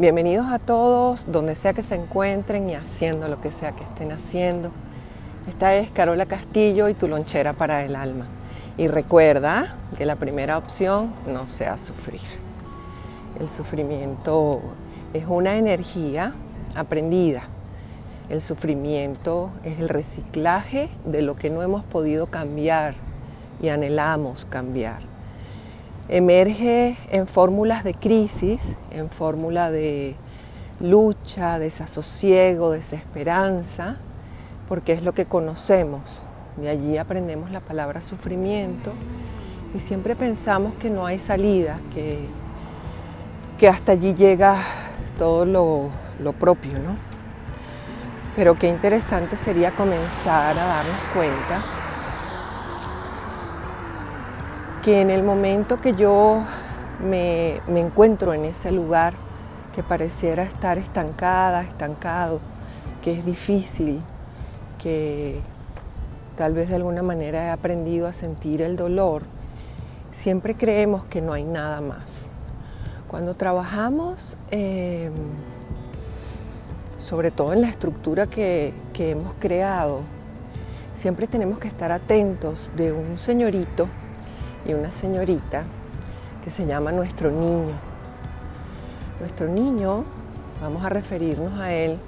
Bienvenidos a todos, donde sea que se encuentren y haciendo lo que sea que estén haciendo. Esta es Carola Castillo y tu lonchera para el alma. Y recuerda que la primera opción no sea sufrir. El sufrimiento es una energía aprendida. El sufrimiento es el reciclaje de lo que no hemos podido cambiar y anhelamos cambiar emerge en fórmulas de crisis, en fórmula de lucha, desasosiego, desesperanza, porque es lo que conocemos. De allí aprendemos la palabra sufrimiento y siempre pensamos que no hay salida, que, que hasta allí llega todo lo, lo propio, ¿no? Pero qué interesante sería comenzar a darnos cuenta que en el momento que yo me, encuentro en ese lugar que pareciera estar estancada, estancado, que es difícil, que tal vez de alguna manera he aprendido a sentir el dolor, siempre creemos que no hay nada más. Cuando trabajamos, em, sobre todo en la estructura que, que hemos creado, siempre tenemos que estar atentos de un señorito y una señorita que se llama Nuestro Niño. Nuestro niño, vamos a referirnos a él,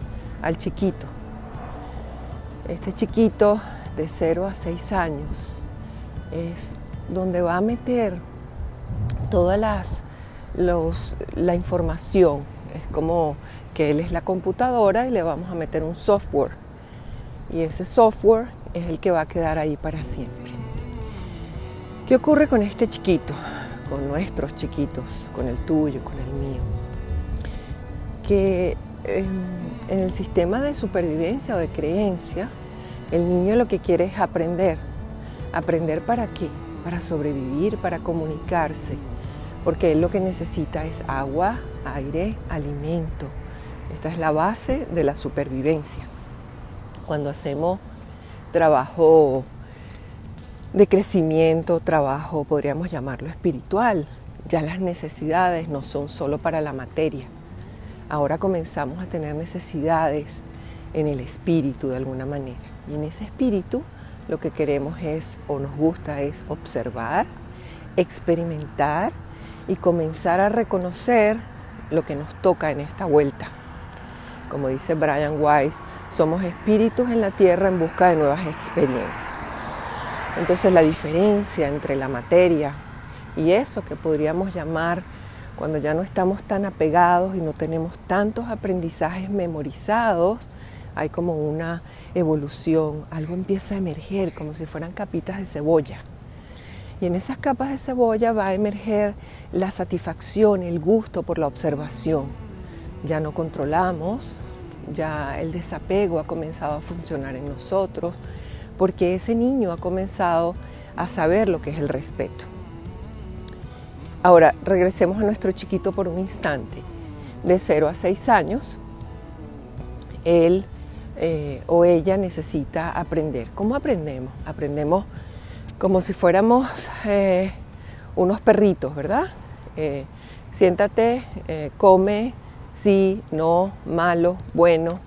al chiquito. Este chiquito de 0 a 6 años es donde va a meter toda las, la información. Es como que él es la computadora y le vamos a meter un software. Y ese software es el que va a quedar ahí para siempre. ¿Qué ocurre con este chiquito? Con nuestros chiquitos, con el tuyo, con el mío. Que en, el sistema de supervivencia o de creencia, el niño lo que quiere es aprender. ¿Aprender para qué? Para sobrevivir, para comunicarse. Porque él lo que necesita es agua, aire, alimento. Esta es la base de la supervivencia. Cuando hacemos trabajo de crecimiento, trabajo, podríamos llamarlo espiritual. Ya las necesidades no son solo para la materia. Ahora comenzamos a tener necesidades en el espíritu de alguna manera. Y en ese espíritu lo que queremos es, o nos gusta, es observar, experimentar y comenzar a reconocer lo que nos toca en esta vuelta. Como dice Brian Weiss, somos espíritus en la tierra en busca de nuevas experiencias. Entonces la diferencia entre la materia y eso que podríamos llamar cuando ya no estamos tan apegados y no tenemos tantos aprendizajes memorizados, hay como una evolución, algo empieza a emerger como si fueran capitas de cebolla. Y en esas capas de cebolla va a emerger la satisfacción, el gusto por la observación. Ya no controlamos, ya el desapego ha comenzado a funcionar en nosotros, porque ese niño ha comenzado a saber lo que es el respeto. Ahora, regresemos a nuestro chiquito por un instante. De 0 a 6 años, él eh, o ella necesita aprender. ¿Cómo aprendemos? Aprendemos como si fuéramos eh, unos perritos, ¿verdad? Eh, siéntate, come, sí, no, malo, bueno,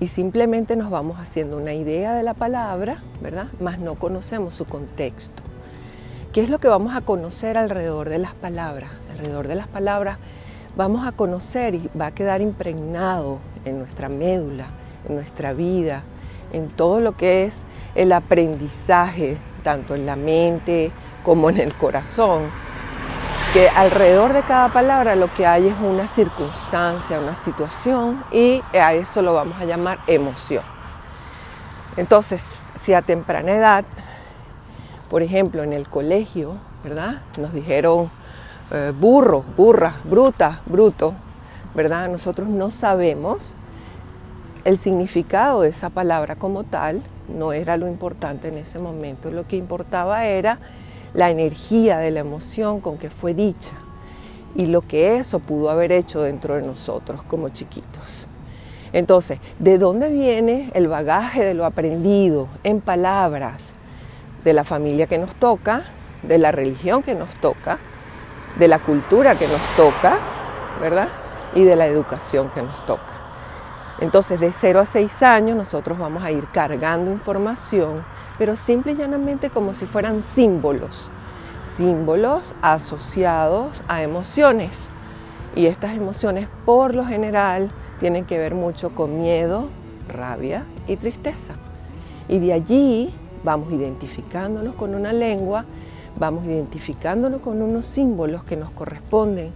y simplemente nos vamos haciendo una idea de la palabra, ¿verdad? Más no conocemos su contexto. ¿Qué es lo que vamos a conocer alrededor de las palabras? Alrededor de las palabras vamos a conocer y va a quedar impregnado en nuestra médula, en nuestra vida, en todo lo que es el aprendizaje, tanto en la mente como en el corazón, que alrededor de cada palabra lo que hay es una circunstancia, una situación y a eso lo vamos a llamar emoción. Entonces, si a temprana edad Por ejemplo, en el colegio, ¿verdad? Nos dijeron eh, burro, burra, bruta, bruto, ¿verdad? Nosotros no sabemos el significado de esa palabra como tal, no era lo importante en ese momento. Lo que importaba era la energía de la emoción con que fue dicha y lo que eso pudo haber hecho dentro de nosotros como chiquitos. Entonces, ¿de dónde viene el bagaje de lo aprendido en palabras de la familia que nos toca, de la religión que nos toca, de la cultura que nos toca, ¿verdad? Y de la educación que nos toca. Entonces, de 0 a 6 años nosotros vamos a ir cargando información, pero simple y llanamente como si fueran símbolos símbolos asociados a emociones. Y estas emociones por lo general tienen que ver mucho con miedo, rabia y tristeza. Y de allí vamos identificándonos con una lengua, vamos identificándonos con unos símbolos que nos corresponden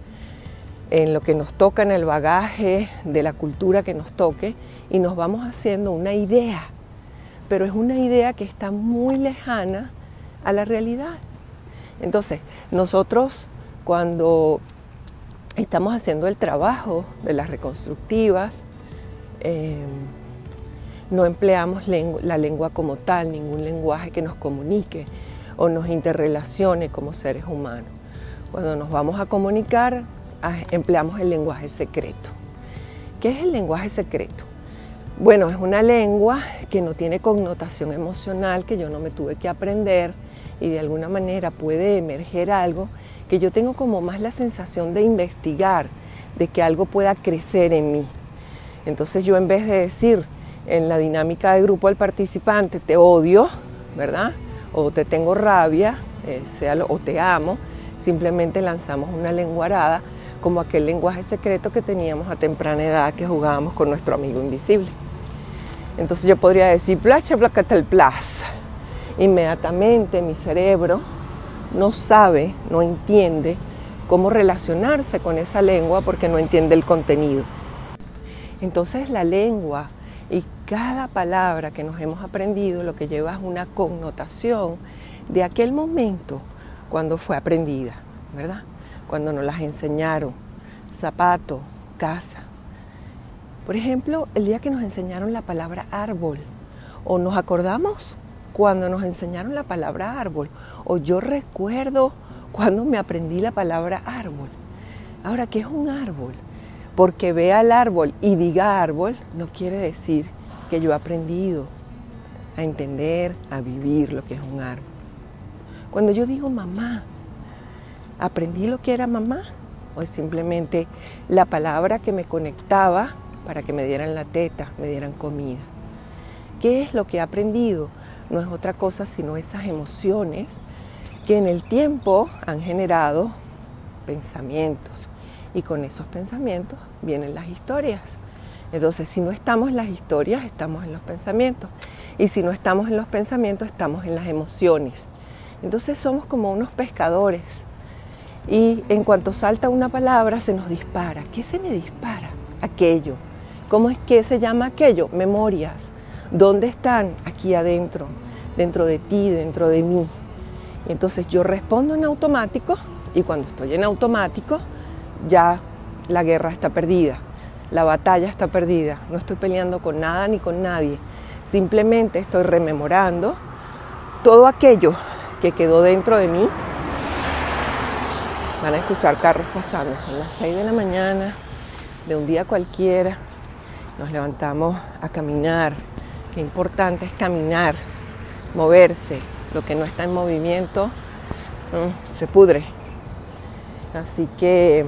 en lo que nos toca en el bagaje de la cultura que nos toque y nos vamos haciendo una idea, pero es una idea que está muy lejana a la realidad. Entonces, nosotros cuando estamos haciendo el trabajo de las reconstructivas, em, no empleamos la lengua como tal, ningún lenguaje que nos comunique o nos interrelacione como seres humanos. Cuando nos vamos a comunicar, ah, empleamos el lenguaje secreto. ¿Qué es el lenguaje secreto? Bueno, es una lengua que no tiene connotación emocional, que yo no me tuve que aprender, y de alguna manera puede emerger algo que yo tengo como más la sensación de investigar, de que algo pueda crecer en mí. Entonces yo en vez de decir en la dinámica de grupo al participante, te odio, ¿verdad? O te tengo rabia, eh, sea o te amo, simplemente lanzamos una lenguarada como aquel lenguaje secreto que teníamos a temprana edad que jugábamos con nuestro amigo invisible. Entonces yo podría decir, inmediatamente mi cerebro no sabe, no entiende cómo relacionarse con esa lengua porque no entiende el contenido. Entonces la lengua y cada palabra que nos hemos aprendido lo que lleva es una connotación de aquel momento cuando fue aprendida, ¿verdad? Cuando nos las enseñaron, zapato, casa. Por ejemplo, el día que nos enseñaron la palabra árbol, o nos acordamos cuando nos enseñaron la palabra árbol, o yo recuerdo cuando me aprendí la palabra árbol. Ahora, ¿qué es un árbol? Porque vea el árbol y diga árbol no quiere decir que yo he aprendido a entender, a vivir lo que es un árbol. Cuando yo digo mamá, ¿aprendí lo que era mamá? ¿O es simplemente la palabra que me conectaba para que me dieran la teta, me dieran comida? ¿Qué es lo que he aprendido? no es otra cosa sino esas emociones que en el tiempo han generado pensamientos y con esos pensamientos vienen las historias. Entonces, si no estamos en las historias, estamos en los pensamientos. Y si no estamos en los pensamientos, estamos en las emociones. Entonces somos como unos pescadores. Y en cuanto salta una palabra, se nos dispara. ¿Qué se me dispara? Aquello. ¿Cómo es que se llama aquello? Memorias. ¿Dónde están? Aquí adentro, dentro de ti, dentro de mí. Entonces yo respondo en automático y cuando estoy en automático ya la guerra está perdida, la batalla está perdida, no estoy peleando con nada ni con nadie, simplemente estoy rememorando todo aquello que quedó dentro de mí. Van a escuchar carros pasando, son las 6 de la mañana de un día cualquiera, nos levantamos a caminar, Qué importante es caminar, moverse. Lo que no está en movimiento se pudre. Así que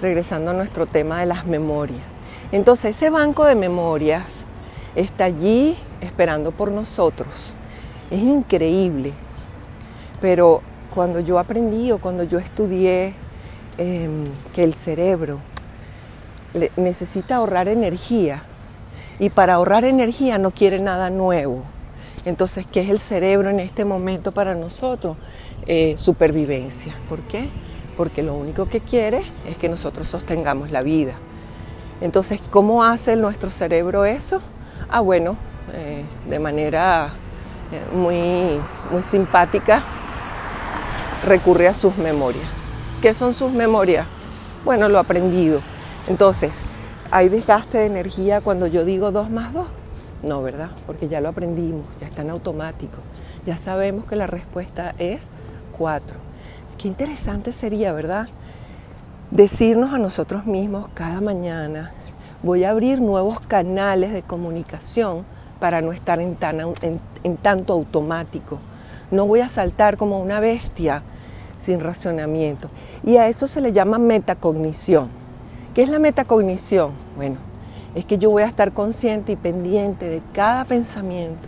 regresando a nuestro tema de las memorias. Entonces ese banco de memorias está allí esperando por nosotros. Es increíble. Pero cuando yo aprendí o cuando yo estudié em, que el cerebro necesita ahorrar energía, y para ahorrar energía no quiere nada nuevo. Entonces, ¿qué es el cerebro en este momento para nosotros? Eh, supervivencia. ¿Por qué? Porque lo único que quiere es que nosotros sostengamos la vida. Entonces, ¿cómo hace nuestro cerebro eso? Ah, bueno, eh, de manera muy, muy simpática, recurre a sus memorias. ¿Qué son sus memorias? Bueno, lo aprendido. Entonces, ¿hay desgaste de energía cuando yo digo 2 más 2? No, ¿verdad? Porque ya lo aprendimos, ya está en automático. Ya sabemos que la respuesta es 4. Qué interesante sería, ¿verdad? Decirnos a nosotros mismos cada mañana, voy a abrir nuevos canales de comunicación para no estar en, en tanto automático. No voy a saltar como una bestia sin racionamiento. Y a eso se le llama metacognición. ¿Qué es la metacognición? Bueno, es que yo voy a estar consciente y pendiente de cada pensamiento,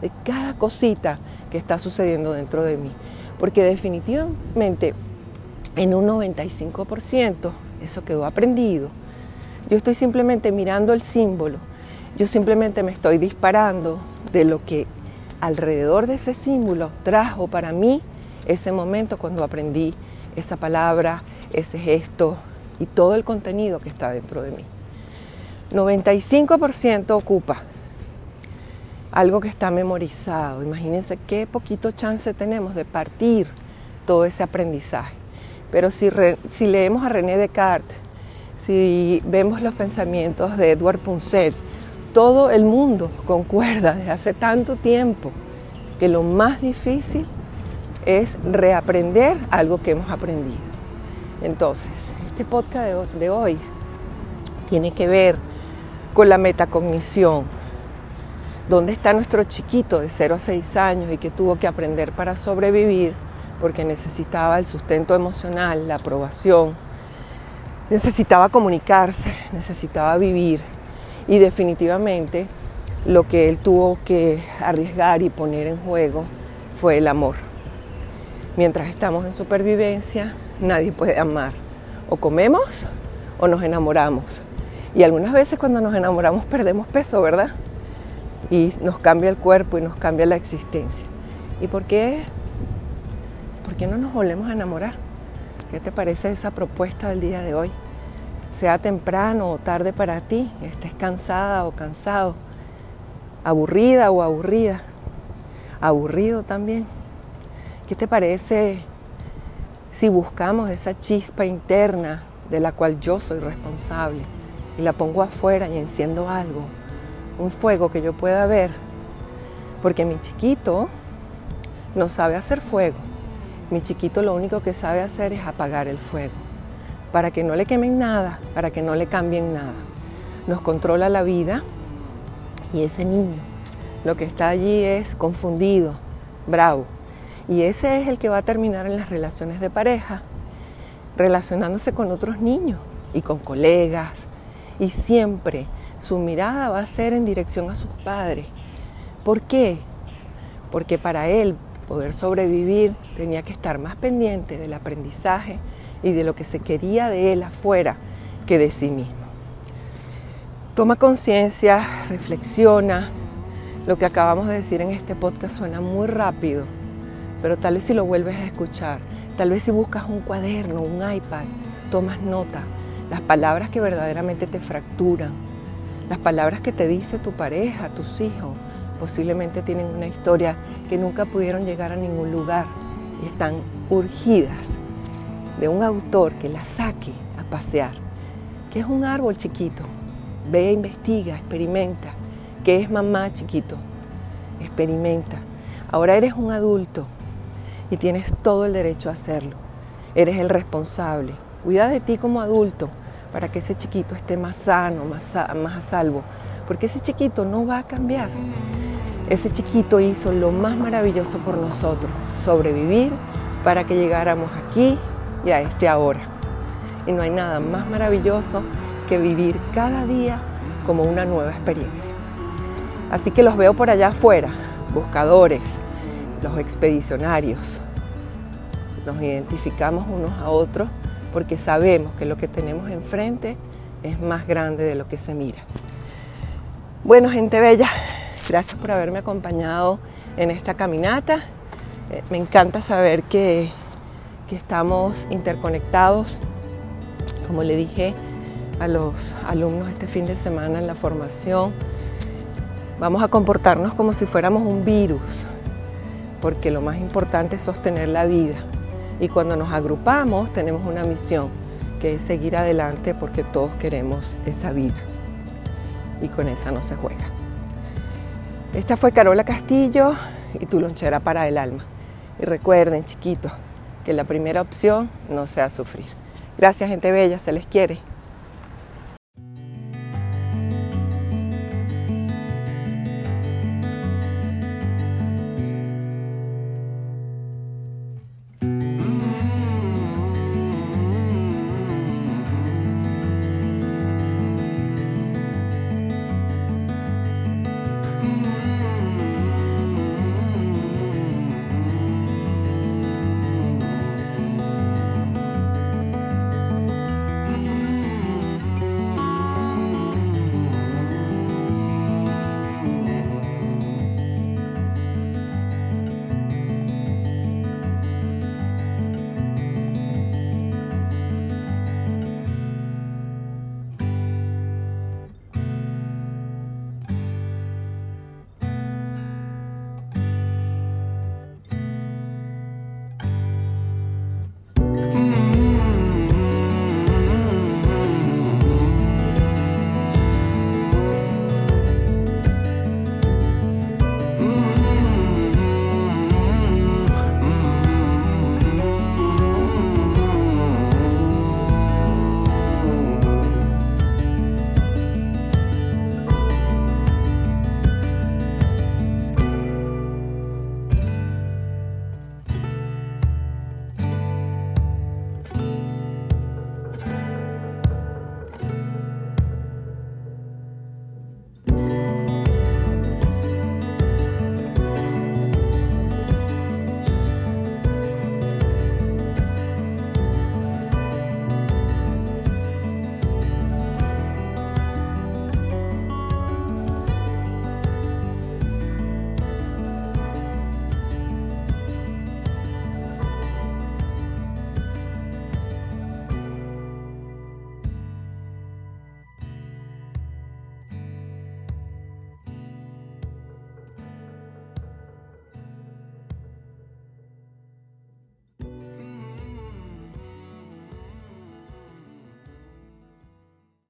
de cada cosita que está sucediendo dentro de mí. Porque definitivamente en un 95% eso quedó aprendido. Yo estoy simplemente mirando el símbolo, yo simplemente me estoy disparando de lo que alrededor de ese símbolo trajo para mí ese momento cuando aprendí esa palabra, ese gesto y todo el contenido que está dentro de mí. 95% ocupa algo que está memorizado. Imagínense qué poquito chance tenemos de partir todo ese aprendizaje. Pero si, leemos a René Descartes, si vemos los pensamientos de Edward Punset, todo el mundo concuerda desde hace tanto tiempo que lo más difícil es reaprender algo que hemos aprendido. Entonces, este podcast de hoy tiene que ver con la metacognición. ¿Dónde está nuestro chiquito de 0 a 6 años y que tuvo que aprender para sobrevivir porque necesitaba el sustento emocional, la aprobación, necesitaba comunicarse, necesitaba vivir y definitivamente lo que él tuvo que arriesgar y poner en juego fue el amor. Mientras estamos en supervivencia, nadie puede amar. O comemos o nos enamoramos. Y algunas veces cuando nos enamoramos perdemos peso, ¿verdad? Y nos cambia el cuerpo y nos cambia la existencia. ¿Y por qué? ¿Por qué no nos volvemos a enamorar? ¿Qué te parece esa propuesta del día de hoy? Sea temprano o tarde para ti, estés cansada o cansado, aburrida o aburrida, aburrido también. ¿Qué te parece si buscamos esa chispa interna de la cual yo soy responsable y la pongo afuera y enciendo algo, un fuego que yo pueda ver? Porque mi chiquito no sabe hacer fuego. Mi chiquito lo único que sabe hacer es apagar el fuego, para que no le quemen nada, para que no le cambien nada. Nos controla la vida y ese niño lo que está allí es confundido, bravo. Y ese es el que va a terminar en las relaciones de pareja, relacionándose con otros niños y con colegas. Y siempre su mirada va a ser en dirección a sus padres. ¿Por qué? Porque para él poder sobrevivir tenía que estar más pendiente del aprendizaje y de lo que se quería de él afuera que de sí mismo. Toma conciencia, reflexiona. Lo que acabamos de decir en este podcast suena muy rápido, pero tal vez si lo vuelves a escuchar, tal vez si buscas un cuaderno, un iPad, tomas nota, las palabras que verdaderamente te fracturan, las palabras que te dice tu pareja, tus hijos, posiblemente tienen una historia que nunca pudieron llegar a ningún lugar y están urgidas de un autor que las saque a pasear, que es un árbol chiquito. Ve, investiga, experimenta. ¿Qué es mamá chiquito? Experimenta. Ahora eres un adulto y tienes todo el derecho a hacerlo. Eres el responsable. Cuida de ti como adulto para que ese chiquito esté más sano, más más a salvo. Porque ese chiquito no va a cambiar. Ese chiquito hizo lo más maravilloso por nosotros, sobrevivir para que llegáramos aquí y a este ahora. Y no hay nada más maravilloso que vivir cada día como una nueva experiencia. Así que los veo por allá afuera, buscadores, los expedicionarios. Nos identificamos unos a otros porque sabemos que lo que tenemos enfrente es más grande de lo que se mira. Bueno, gente bella, Gracias por haberme acompañado en esta caminata. Eh, me encanta saber que, que estamos interconectados. Como le dije a los alumnos este fin de semana en la formación, vamos a comportarnos como si fuéramos un virus. Porque lo más importante es sostener la vida. Y cuando nos agrupamos tenemos una misión, que es seguir adelante porque todos queremos esa vida. Y con esa no se juega. Esta fue Carola Castillo y tu lonchera para el alma. Y recuerden, chiquitos, que la primera opción no sea sufrir. Gracias, gente bella, se les quiere.